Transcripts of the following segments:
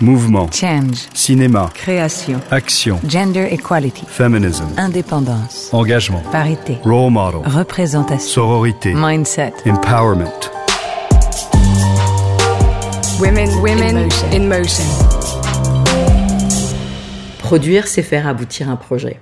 Mouvement. Change. Cinéma. Création. Action. Gender equality. Feminism. Indépendance. Engagement. Parité. Role model. Représentation. Sororité. Mindset. Empowerment. Women, women in motion. Produire, c'est faire aboutir un projet.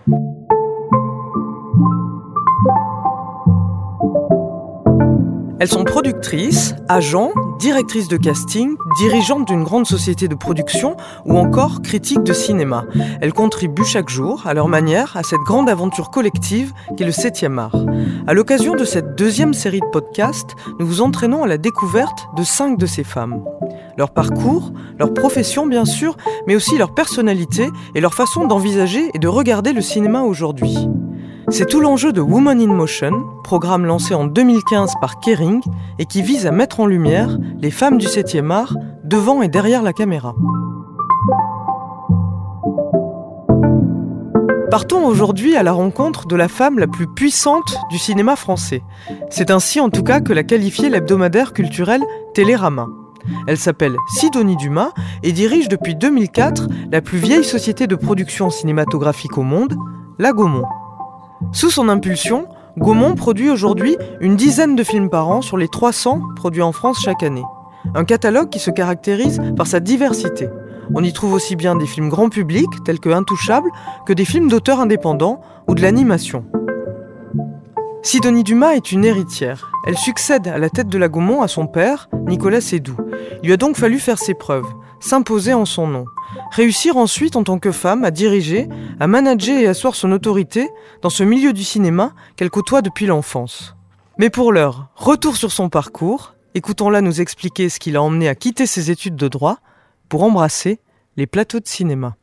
Elles sont productrices, agents, directrices de casting, dirigeantes d'une grande société de production ou encore critiques de cinéma. Elles contribuent chaque jour, à leur manière, à cette grande aventure collective qu'est le 7e art. À l'occasion de cette deuxième série de podcasts, nous vous entraînons à la découverte de cinq de ces femmes. Leur parcours, leur profession bien sûr, mais aussi leur personnalité et leur façon d'envisager et de regarder le cinéma aujourd'hui. C'est tout l'enjeu de Woman in Motion, programme lancé en 2015 par Kering et qui vise à mettre en lumière les femmes du 7e art devant et derrière la caméra. Partons aujourd'hui à la rencontre de la femme la plus puissante du cinéma français. C'est ainsi en tout cas que l'a qualifiée l'hebdomadaire culturel Télérama. Elle s'appelle Sidonie Dumas et dirige depuis 2004 la plus vieille société de production cinématographique au monde, la Gaumont. Sous son impulsion, Gaumont produit aujourd'hui une dizaine de films par an sur les 300 produits en France chaque année. Un catalogue qui se caractérise par sa diversité. On y trouve aussi bien des films grand public, tels que Intouchables, que des films d'auteurs indépendants ou de l'animation. Sidonie Dumas est une héritière. Elle succède à la tête de la Gaumont à son père, Nicolas Sédou. Il lui a donc fallu faire ses preuves, s'imposer en son nom. Réussir ensuite en tant que femme à diriger, à manager et asseoir son autorité dans ce milieu du cinéma qu'elle côtoie depuis l'enfance. Mais pour l'heure, retour sur son parcours, écoutons-la nous expliquer ce qui l'a emmené à quitter ses études de droit pour embrasser les plateaux de cinéma.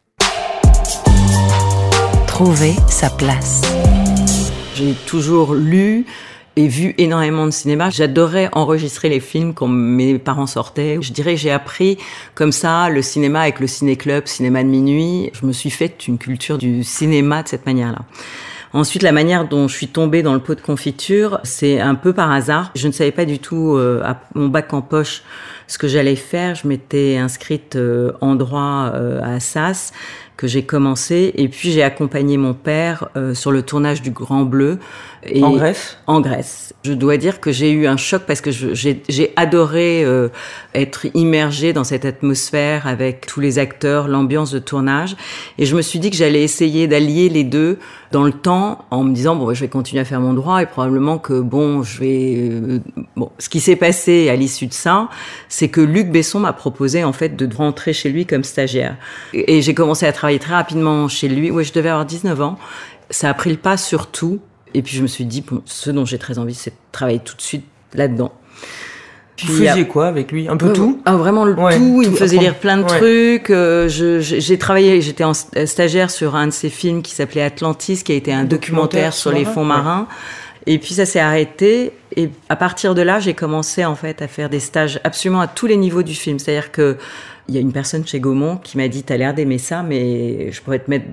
Trouver sa place. J'ai toujours lu et vu énormément de cinéma. J'adorais enregistrer les films quand mes parents sortaient. Je dirais j'ai appris comme ça le cinéma avec le ciné-club, cinéma de minuit. Je me suis fait une culture du cinéma de cette manière-là. Ensuite, la manière dont je suis tombée dans le pot de confiture, c'est un peu par hasard. Je ne savais pas du tout euh, à mon bac en poche ce que j'allais faire. Je m'étais inscrite euh, en droit euh, à Assas que j'ai commencé et puis j'ai accompagné mon père euh, sur le tournage du Grand Bleu. Et En Grèce? En Grèce. Je dois dire que j'ai eu un choc parce que j'ai adoré euh, être immergée dans cette atmosphère avec tous les acteurs, l'ambiance de tournage. Et je me suis dit que j'allais essayer d'allier les deux dans le temps en me disant bon je vais continuer à faire mon droit et probablement que bon je vais euh, bon ce qui s'est passé à l'issue de ça c'est que Luc Besson m'a proposé en fait de rentrer chez lui comme stagiaire. Et, et j'ai commencé à travailler très rapidement chez lui. Ouais je devais avoir 19 ans. Ça a pris le pas sur tout. Et puis je me suis dit bon ce dont j'ai très envie c'est de travailler tout de suite là-dedans Vous Puis, faisiez quoi avec lui? Un peu Ouais, tout? ah, Vraiment le Ouais, tout. Il tout, me faisait lire plein de Ouais. trucs. euh, J'ai travaillé, j'étais en st- stagiaire sur un de ses films qui s'appelait Atlantis, qui a été un documentaire, documentaire sur les fonds marins. Et puis ça s'est arrêté. Et à partir de là, j'ai commencé en fait à faire des stages absolument à tous les niveaux du film. C'est-à-dire que il y a une personne chez Gaumont qui m'a dit "T'as l'air d'aimer ça, mais je pourrais te mettre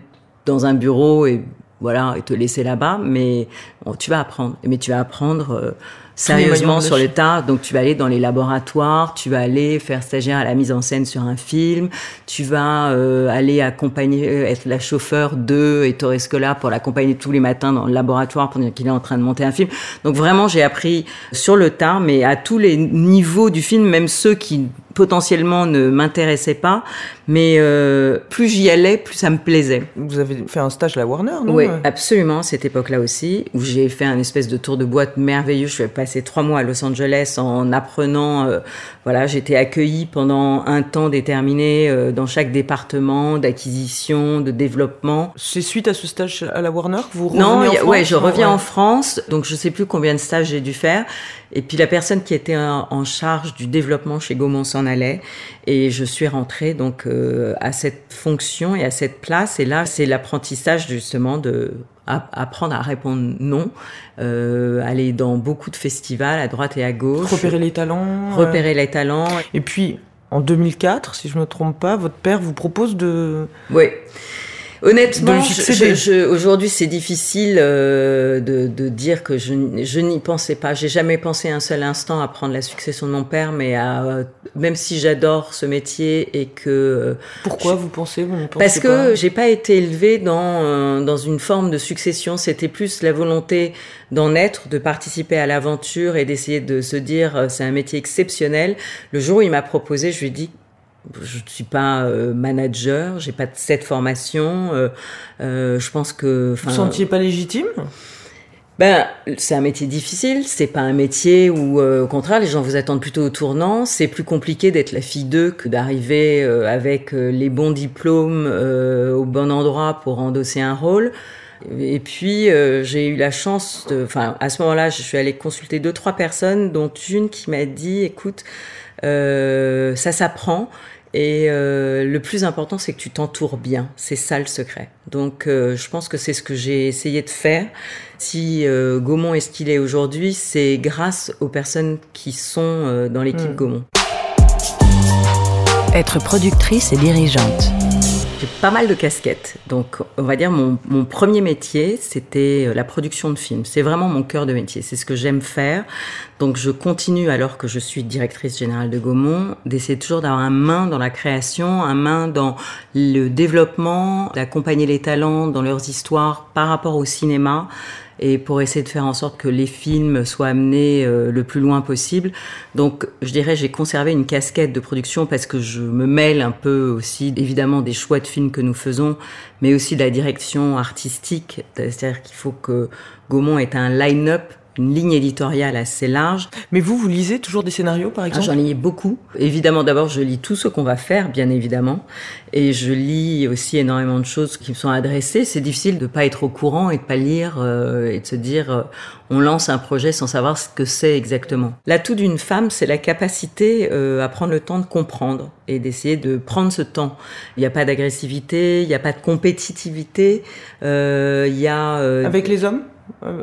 dans un bureau et voilà et te laisser là-bas, mais bon, tu vas apprendre. Mais tu vas apprendre." euh, sérieusement sur le tas. Donc tu vas aller dans les laboratoires, tu vas aller faire stagiaire à la mise en scène sur un film, tu vas euh, aller accompagner, euh, être la chauffeur de Ettore Scola pour l'accompagner tous les matins dans le laboratoire dire qu'il est en train de monter un film. Donc vraiment j'ai appris sur le tas, mais à tous les niveaux du film, même ceux qui potentiellement ne m'intéressaient pas, mais euh, plus j'y allais, plus ça me plaisait. Vous avez fait un stage à la Warner, non? Oui, absolument, cette époque-là aussi, où j'ai fait un espèce de tour de boîte merveilleux. Je suis passé trois mois à Los Angeles en apprenant, euh, voilà, j'étais accueillie pendant un temps déterminé euh, dans chaque département d'acquisition, de développement. C'est suite à ce stage à la Warner que vous Non, revenez en y a- France ouais, je Non, reviens ouais. en France, donc je sais plus combien de stages j'ai dû faire. Et puis la personne qui était en, charge du développement chez Gaumont s'en allait, et je suis rentrée donc euh, à cette fonction et à cette place. Et là, c'est l'apprentissage justement de apprendre à répondre non, euh, aller dans beaucoup de festivals à droite et à gauche, Repérer les talents. euh, repérer les talents. Et puis, en 2004, si je me trompe pas, votre père vous propose de... Oui. Honnêtement, je- je- aujourd'hui c'est difficile euh, de, de dire que je, je n'y pensais pas. J'ai jamais pensé un seul instant à prendre la succession de mon père, mais à, euh, même si j'adore ce métier et que euh, Pourquoi vous pensez vous ne pensez parce que j'ai pas été élevée dans euh, dans une forme de succession. C'était plus la volonté d'en être, de participer à l'aventure et d'essayer de se dire c'est un métier exceptionnel. Le jour où il m'a proposé, je lui ai dit je ne suis pas euh, manager, j'ai pas cette formation. euh, euh, je pense que Vous ne sentiez pas légitime? Ben, c'est un métier difficile, c'est pas un métier où, euh, au contraire, les gens vous attendent plutôt au tournant. C'est plus compliqué d'être la fille d'eux que d'arriver euh, avec euh, les bons diplômes au bon endroit pour endosser un rôle. Et puis, j'ai eu la chance enfin, à ce moment-là, je suis allée consulter deux, trois personnes, dont une qui m'a dit, écoute, ça s'apprend. Et euh, le plus important, c'est que tu t'entoures bien. C'est ça le secret. Donc, euh, je pense que c'est ce que j'ai essayé de faire. Si euh, Gaumont est ce qu'il est aujourd'hui, c'est grâce aux personnes qui sont euh, dans l'équipe Mm. Gaumont. Être productrice et dirigeante. J'ai pas mal de casquettes. Donc, on va dire, mon, mon premier métier, c'était euh, la production de films. C'est vraiment mon cœur de métier. C'est ce que j'aime faire. Donc, je continue, alors que je suis directrice générale de Gaumont, d'essayer toujours d'avoir un main dans la création, un main dans le développement, d'accompagner les talents dans leurs histoires par rapport au cinéma et pour essayer de faire en sorte que les films soient amenés euh, le plus loin possible. Donc, je dirais, j'ai conservé une casquette de production parce que je me mêle un peu aussi, évidemment, des choix de films que nous faisons, mais aussi de la direction artistique. C'est-à-dire qu'il faut que Gaumont ait un line-up, une ligne éditoriale assez large. Mais vous, vous lisez toujours des scénarios, par Ah, exemple? J'en lis beaucoup. Évidemment, d'abord, je lis tout ce qu'on va faire, bien évidemment. Et je lis aussi énormément de choses qui me sont adressées. C'est difficile de pas être au courant et de pas lire euh, et de se dire euh, on lance un projet sans savoir ce que c'est exactement. L'atout d'une femme, c'est la capacité euh, à prendre le temps de comprendre et d'essayer de prendre ce temps. Il n'y a pas d'agressivité, il n'y a pas de compétitivité, euh, il y a... euh, Avec les hommes?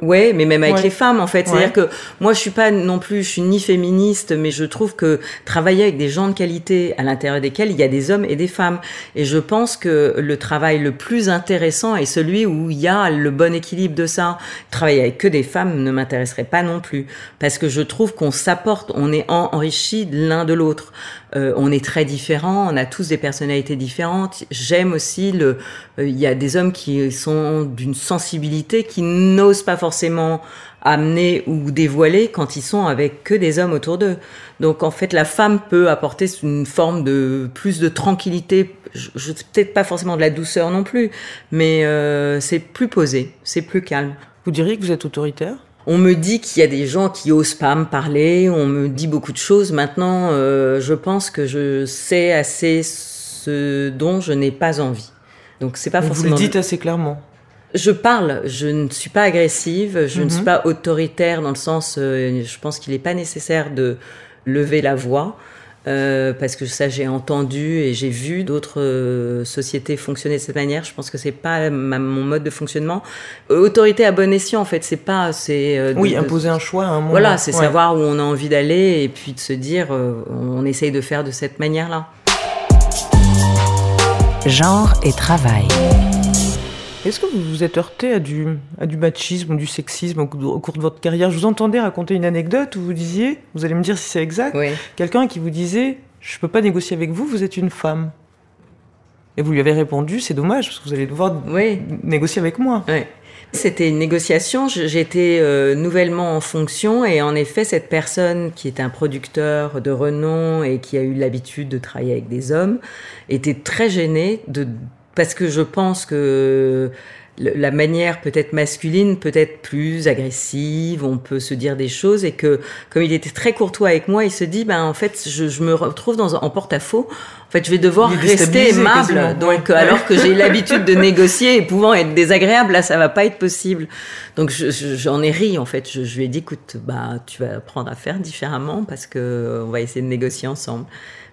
Ouais, mais même avec Ouais. les femmes en fait. Ouais. C'est-à-dire que moi je suis pas non plus, je suis ni féministe, mais je trouve que travailler avec des gens de qualité à l'intérieur desquels il y a des hommes et des femmes. Et je pense que le travail le plus intéressant est celui où il y a le bon équilibre de ça. Travailler avec que des femmes ne m'intéresserait pas non plus, parce que je trouve qu'on s'apporte, on est en- enrichi l'un de l'autre. Euh, on est très différents, on a tous des personnalités différentes. J'aime aussi le. euh, Il y a des hommes qui sont d'une sensibilité qui n'osent pas forcément amener ou dévoiler quand ils sont avec que des hommes autour d'eux. Donc en fait, la femme peut apporter une forme de plus de tranquillité. Je, je- peut-être pas forcément de la douceur non plus, mais euh, c'est plus posé, c'est plus calme. Vous diriez que vous êtes autoritaire? On me dit qu'il y a des gens qui osent pas me parler, on me dit beaucoup de choses. Maintenant, euh, je pense que je sais assez ce dont je n'ai pas envie. Donc c'est pas Vous le forcément. dites assez clairement. Je parle, je ne suis pas agressive, je ne Mhm. suis pas autoritaire dans le sens, euh, je pense qu'il n'est pas nécessaire de lever la voix. Euh, parce que ça j'ai entendu et j'ai vu d'autres euh, sociétés fonctionner de cette manière. Je pense que c'est pas ma- mon mode de fonctionnement. Euh, autorité à bon escient en fait, c'est pas c'est euh, Oui, de- imposer un choix à un moment. voilà, c'est Ouais. savoir où on a envie d'aller et puis de se dire, euh, on essaye de faire de cette manière-là. Genre et travail. Est-ce que vous vous êtes heurté à du, à du machisme ou du sexisme au, cours- au cours de votre carrière? Je vous entendais raconter une anecdote où vous disiez, vous allez me dire si c'est exact, Oui. quelqu'un qui vous disait Je peux pas négocier avec vous, vous êtes une femme. Et vous lui avez répondu C'est dommage, parce que vous allez devoir Oui. négocier avec moi. C'était une négociation. J'étais euh, nouvellement en fonction et en effet, cette personne qui est un producteur de renom et qui a eu l'habitude de travailler avec des hommes était très gênée de parce que je pense que la manière peut-être masculine peut être plus agressive, on peut se dire des choses et que comme il était très courtois avec moi, il se dit ben en fait je, je me retrouve dans en porte-à-faux. En fait, je vais devoir rester aimable. quasiment. Donc Ouais. alors que j'ai l'habitude de négocier et pouvant être désagréable, là ça va pas être possible. Donc je- je- j'en ai ri en fait. Je, je lui ai dit écoute bah tu vas apprendre à faire différemment parce que euh, on va essayer de négocier ensemble.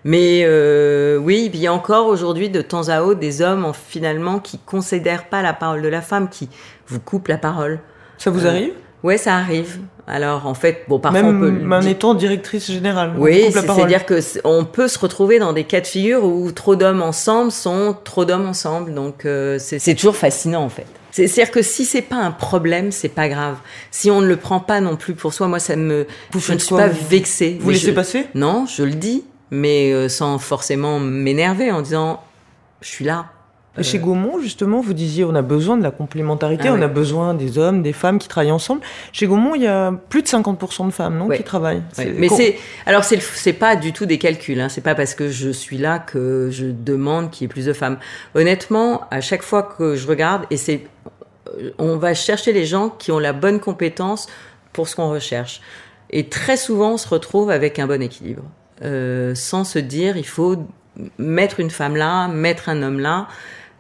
Mais euh, oui, il y a encore aujourd'hui de temps à autre des hommes en, finalement qui considèrent pas la parole de la femme, qui vous coupent la parole. Ça vous Euh, arrive? Ouais, ça arrive. Alors en fait, bon, parfois Même on peut. étant directrice générale. Oui, c'est-à-dire que on peut se retrouver dans des cas de figure où trop d'hommes ensemble sont trop d'hommes ensemble. Donc euh, c'est toujours fascinant en fait. C'est- C'est-à-dire que si c'est pas un problème, c'est pas grave. Si on ne le prend pas non plus pour soi, moi ça me, Vous je ne suis quoi, pas vexée. Vous laissez je- passer? Non, je le dis, mais euh, sans forcément m'énerver en disant, je suis là. Chez Gaumont, justement, vous disiez on a besoin de la complémentarité, Ah on oui. a besoin des hommes, des femmes qui travaillent ensemble. Chez Gaumont, il y a plus de 50% de femmes, non, qui travaillent. Mais c'est alors c'est le- c'est pas du tout des calculs. Hein. C'est pas parce que je suis là que je demande qu'il y ait plus de femmes. Honnêtement, à chaque fois que je regarde, et c'est on va chercher les gens qui ont la bonne compétence pour ce qu'on recherche. Et très souvent, on se retrouve avec un bon équilibre, euh, sans se dire il faut mettre une femme là, mettre un homme là.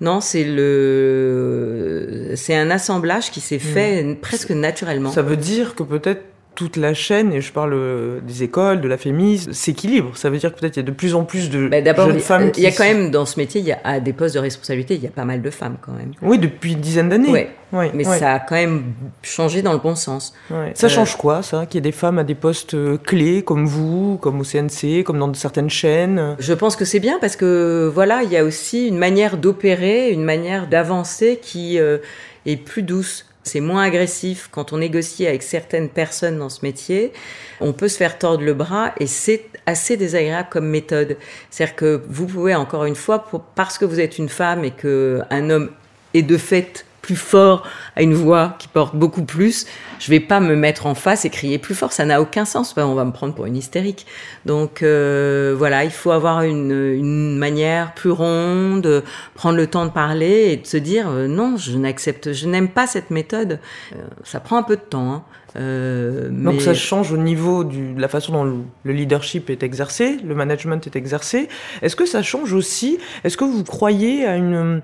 Non, c'est le, c'est un assemblage qui s'est fait presque naturellement. Ça veut dire que peut-être toute la chaîne, et je parle euh, des écoles, de la fémis, s'équilibre. Ça veut dire que peut-être il y a de plus en plus de D'abord, jeunes femmes il y a quand même dans ce métier, il y a à des postes de responsabilité, il y a pas mal de femmes quand même. Oui, depuis une dizaine d'années. Ouais. Ouais, Mais ouais, ça a quand même changé dans le bon sens. ouais. Ça Euh, change quoi, ça Qu'il y ait des femmes à des postes euh, clés, comme vous, comme au CNC, comme dans certaines chaînes? Je pense que c'est bien parce que voilà, il y a aussi une manière d'opérer, une manière d'avancer qui euh, est plus douce. C'est moins agressif quand on négocie avec certaines personnes dans ce métier. On peut se faire tordre le bras et c'est assez désagréable comme méthode. C'est-à-dire que vous pouvez encore une fois, parce que vous êtes une femme et que un homme est de fait plus fort, a une voix qui porte beaucoup plus, je vais pas me mettre en face et crier plus fort, ça n'a aucun sens. On va me prendre pour une hystérique. Donc euh, voilà, il faut avoir une, une manière plus ronde, prendre le temps de parler et de se dire euh, non, je n'accepte, je n'aime pas cette méthode. Euh, ça prend un peu de temps. Hein. Euh, Donc ça change au niveau du- de la façon dont le leadership est exercé, le management est exercé. Est-ce que ça change aussi? Est-ce que vous croyez à une...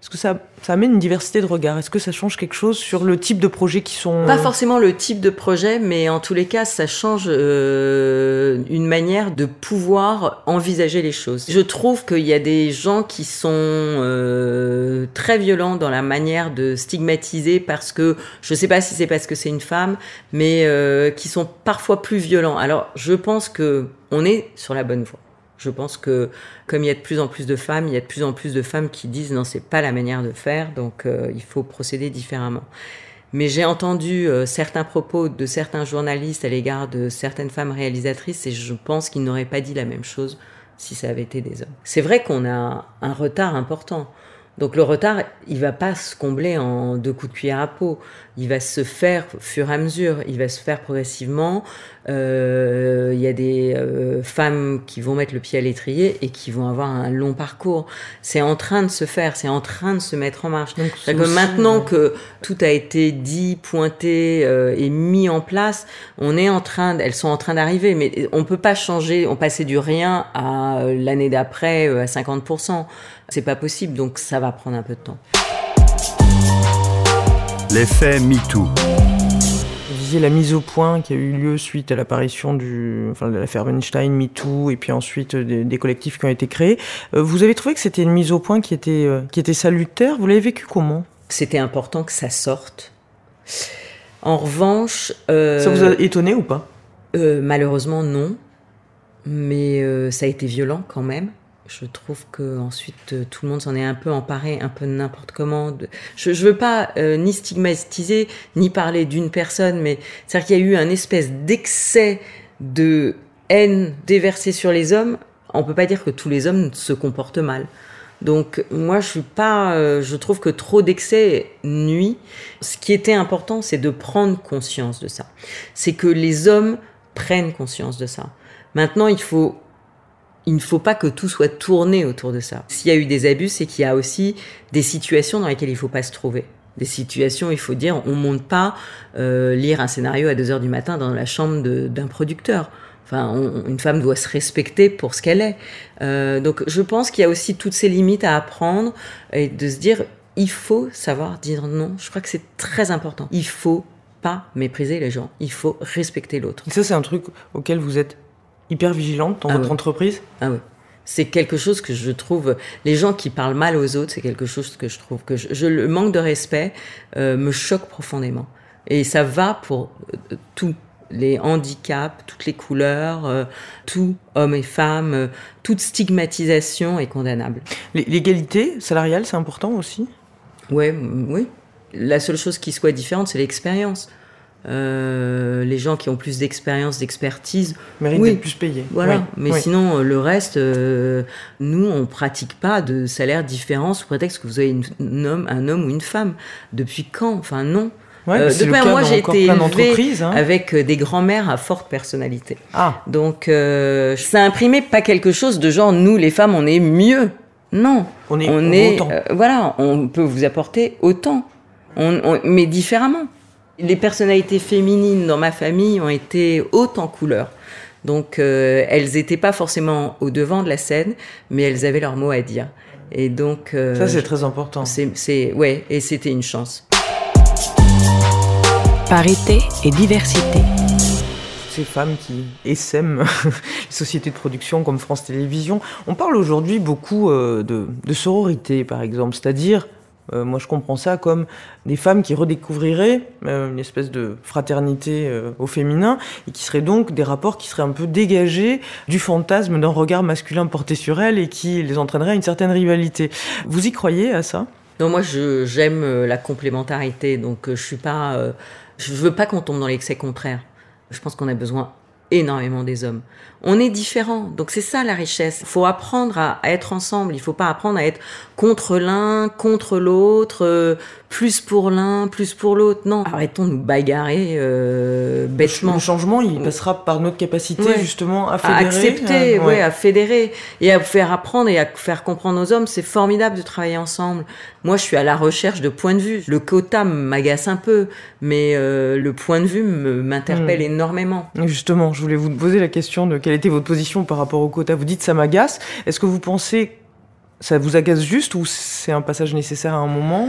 Est-ce que ça, ça amène une diversité de regards? Est-ce que ça change quelque chose sur le type de projets qui sont... Pas forcément le type de projet, mais en tous les cas, ça change euh, une manière de pouvoir envisager les choses. Je trouve qu'il y a des gens qui sont euh, très violents dans la manière de stigmatiser parce que, je sais pas si c'est parce que c'est une femme, mais euh, qui sont parfois plus violents. Alors, je pense que on est sur la bonne voie. Je pense que comme il y a de plus en plus de femmes, il y a de plus en plus de femmes qui disent non, c'est pas la manière de faire, donc euh, il faut procéder différemment. Mais j'ai entendu euh, certains propos de certains journalistes à l'égard de certaines femmes réalisatrices et je pense qu'ils n'auraient pas dit la même chose si ça avait été des hommes. C'est vrai qu'on a un retard important. Donc le retard, il va pas se combler en deux coups de cuillère à peau. Il va se faire fur et à mesure. Il va se faire progressivement. Euh, Il y a des euh, femmes qui vont mettre le pied à l'étrier et qui vont avoir un long parcours. C'est en train de se faire. C'est en train de se mettre en marche. Donc, que maintenant que tout a été dit, pointé euh, et mis en place, on est en train, elles sont en train d'arriver, mais on peut pas changer, on passait du rien à l'année d'après à 50%. C'est pas possible, donc ça va prendre un peu de temps. L'effet MeToo. Vous disiez la mise au point qui a eu lieu suite à l'apparition du, enfin, de l'affaire Weinstein, MeToo, et puis ensuite euh, des, des collectifs qui ont été créés. Euh, vous avez trouvé que c'était une mise au point qui était, euh, qui était salutaire Vous l'avez vécu comment? C'était important que ça sorte. En revanche, euh, Ça vous a étonné ou pas? Euh, malheureusement, non. Mais euh, ça a été violent quand même. Je trouve que ensuite euh, tout le monde s'en est un peu emparé, un peu n'importe comment. Je, je veux pas euh, ni stigmatiser ni parler d'une personne, mais c'est-à-dire qu'il y a eu un espèce d'excès de haine déversée sur les hommes. On peut pas dire que tous les hommes se comportent mal. Donc moi je suis pas, euh, je trouve que trop d'excès nuit. Ce qui était important, c'est de prendre conscience de ça. C'est que les hommes prennent conscience de ça. Maintenant, il faut, il ne faut pas que tout soit tourné autour de ça. S'il y a eu des abus, c'est qu'il y a aussi des situations dans lesquelles il faut pas se trouver. Des situations, il faut dire, on monte pas euh, lire un scénario à 2 heures du matin dans la chambre d'un producteur. Enfin, une femme doit se respecter pour ce qu'elle est. Euh, donc, je pense qu'il y a aussi toutes ces limites à apprendre et de se dire, il faut savoir dire non. Je crois que c'est très important. Il faut pas mépriser les gens. Il faut respecter l'autre. Ça, c'est un truc auquel vous êtes hyper vigilante dans Ah votre entreprise Ah oui. C'est quelque chose que je trouve. Les gens qui parlent mal aux autres, c'est quelque chose que je trouve que je, je- le manque de respect euh, me choque profondément. Et ça va pour euh, tous les handicaps, toutes les couleurs, euh, tout hommes et femmes, euh, toute stigmatisation est condamnable. L'égalité salariale, c'est important aussi? Ouais, oui. La seule chose qui soit différente, c'est l'expérience. Euh, les gens qui ont plus d'expérience, d'expertise, méritent oui. d'être plus payés. Voilà. Oui, Mais oui. sinon, euh, le reste, euh, nous, on pratique pas de salaire différent sous prétexte que vous avez une, un homme, un homme ou une femme. Depuis quand? Enfin, non. Ouais, Euh, de moi, j'ai été élevée hein. avec des grands-mères à forte personnalité. Ah, Donc, ça imprimait pas quelque chose de genre, nous, les femmes, on est mieux. Non. On est- on autant. voilà, on peut vous apporter autant, on- mais différemment. Les personnalités féminines dans ma famille ont été hautes en couleur. Donc, euh, elles n'étaient pas forcément au devant de la scène, mais elles avaient leur mot à dire. Et donc, euh, ça c'est très important. c'est, c'est- ouais, et c'était une chance. Parité et diversité. Ces femmes qui essaiment les sociétés de production comme France Télévisions. On parle aujourd'hui beaucoup euh, de, de sororité, par exemple, c'est-à-dire, euh, moi je comprends ça comme des femmes qui redécouvriraient euh, une espèce de fraternité euh, au féminin et qui seraient donc des rapports qui seraient un peu dégagés du fantasme d'un regard masculin porté sur elles et qui les entraîneraient à une certaine rivalité. Vous y croyez à ça? Non, moi, j'aime la complémentarité, donc je suis pas, je veux pas qu'on tombe dans l'excès contraire. Je pense qu'on a besoin énormément des hommes. On est différents, donc c'est ça la richesse. Il faut apprendre à, être ensemble. Il faut pas apprendre à être contre l'un, contre l'autre, euh, plus pour l'un, plus pour l'autre. Non, arrêtons de nous bagarrer euh, bêtement. Le changement, il passera par notre capacité Ouais. justement à à fédérer. accepter, euh, ouais. à fédérer et à faire apprendre et à faire comprendre aux hommes. C'est formidable de travailler ensemble. Moi, je suis à la recherche de points de vue. Le quota m'agace un peu, mais euh, le point de vue m'interpelle Mm. énormément. Justement, je voulais vous poser la question de quelle était votre position par rapport au quota. Vous dites ça m'agace. Est-ce que vous pensez ça vous agace juste ou c'est un passage nécessaire à un moment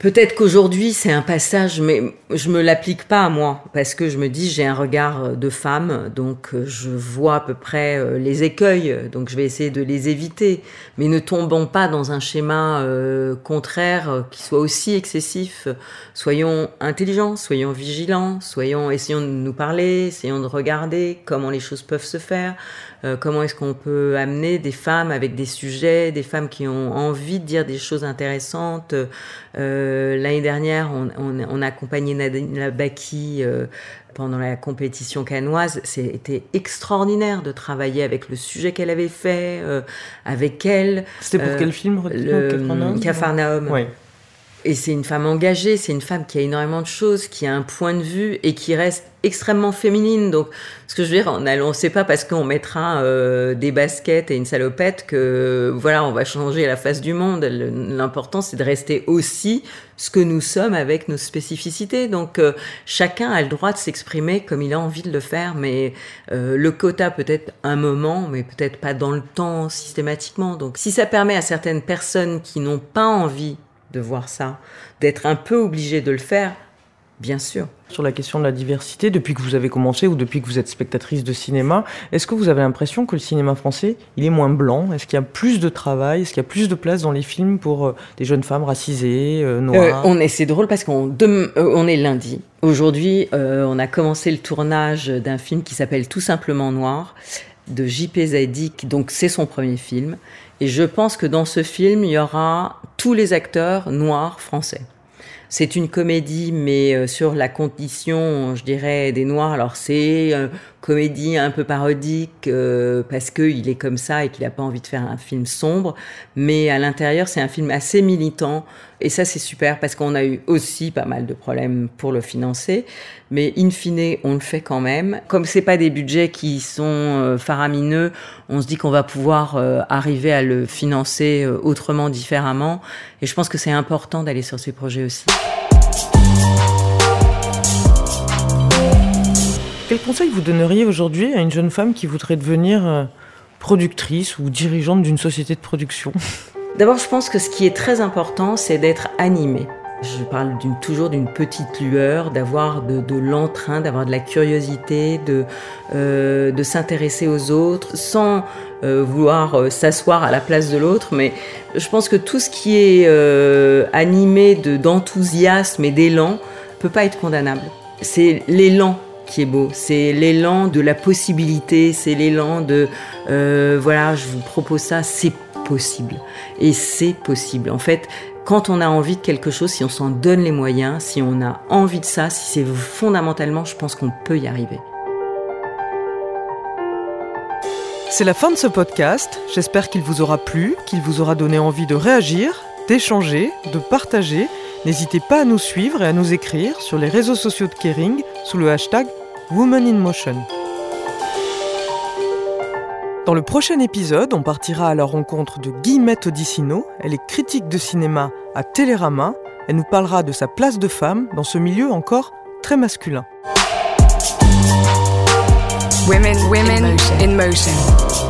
Peut-être qu'aujourd'hui c'est un passage, mais je me l'applique pas à moi parce que je me dis j'ai un regard de femme, donc euh, je vois à peu près euh, les écueils, donc je vais essayer de les éviter, mais ne tombons pas dans un schéma euh, contraire euh, qui soit aussi excessif. Soyons intelligents, soyons vigilants, soyons essayons de nous parler, essayons de regarder comment les choses peuvent se faire, euh, comment est-ce qu'on peut amener des femmes avec des sujets, des femmes qui ont envie de dire des choses intéressantes. Euh, L'année dernière, on, on, on a accompagné Nadine Labaki euh, pendant la compétition canoise. C'était extraordinaire de travailler avec le sujet qu'elle avait fait, euh, avec elle. C'était pour Euh, quel film Le Capharnaüm. Et c'est une femme engagée, c'est une femme qui a énormément de choses, qui a un point de vue et qui reste extrêmement féminine. Donc, ce que je veux dire, on ne sait pas parce qu'on mettra euh, des baskets et une salopette que voilà, on va changer la face du monde. L'important, c'est de rester aussi ce que nous sommes avec nos spécificités. Donc, euh, chacun a le droit de s'exprimer comme il a envie de le faire, mais euh, le quota peut-être un moment, mais peut-être pas dans le temps systématiquement. Donc, si ça permet à certaines personnes qui n'ont pas envie de voir ça, d'être un peu obligé de le faire, bien sûr. Sur la question de la diversité, depuis que vous avez commencé ou depuis que vous êtes spectatrice de cinéma, est-ce que vous avez l'impression que le cinéma français, il est moins blanc? Est-ce qu'il y a plus de travail? Est-ce qu'il y a plus de place dans les films pour euh, des jeunes femmes racisées, euh, Euh, noires on est, c'est drôle parce qu'on euh, on est lundi. Aujourd'hui, euh, on a commencé le tournage d'un film qui s'appelle Tout simplement Noir de J.P. Zadi, qui- donc c'est son premier film. Et je pense que dans ce film, il y aura tous les acteurs noirs français. C'est une comédie, mais euh, sur la condition, je dirais, des Noirs. Alors c'est une comédie un peu parodique euh, parce qu'il est comme ça et qu'il n'a pas envie de faire un film sombre. Mais à l'intérieur, c'est un film assez militant. Et ça, c'est super parce qu'on a eu aussi pas mal de problèmes pour le financer. Mais in fine, on le fait quand même. Comme c'est pas des budgets qui sont euh, faramineux, on se dit qu'on va pouvoir euh, arriver à le financer euh, autrement, différemment. Et je pense que c'est important d'aller sur ces projets aussi. Quel conseil vous donneriez aujourd'hui à une jeune femme qui voudrait devenir euh, productrice ou dirigeante d'une société de production? D'abord, je pense que ce qui est très important, c'est d'être animé. Je parle toujours d'une petite lueur, d'avoir de, l'entrain, d'avoir de la curiosité, de, euh, s'intéresser aux autres sans euh, vouloir s'asseoir à la place de l'autre. Mais je pense que tout ce qui est animé de, d'enthousiasme et d'élan peut pas être condamnable. C'est l'élan qui est beau, c'est l'élan de la possibilité, c'est l'élan de euh, voilà, je vous propose ça, c'est possible. Et c'est possible. En fait, quand on a envie de quelque chose, si on s'en donne les moyens, si on a envie de ça, si c'est fondamentalement, je pense qu'on peut y arriver. C'est la fin de ce podcast. J'espère qu'il vous aura plu, qu'il vous aura donné envie de réagir, d'échanger, de partager. N'hésitez pas à nous suivre et à nous écrire sur les réseaux sociaux de Kering sous le hashtag Woman in Motion. Dans le prochain épisode, on partira à la rencontre de Guillemette Odissino. Elle est critique de cinéma à Télérama. Elle nous parlera de sa place de femme dans ce milieu encore très masculin. Women, women in motion. In motion.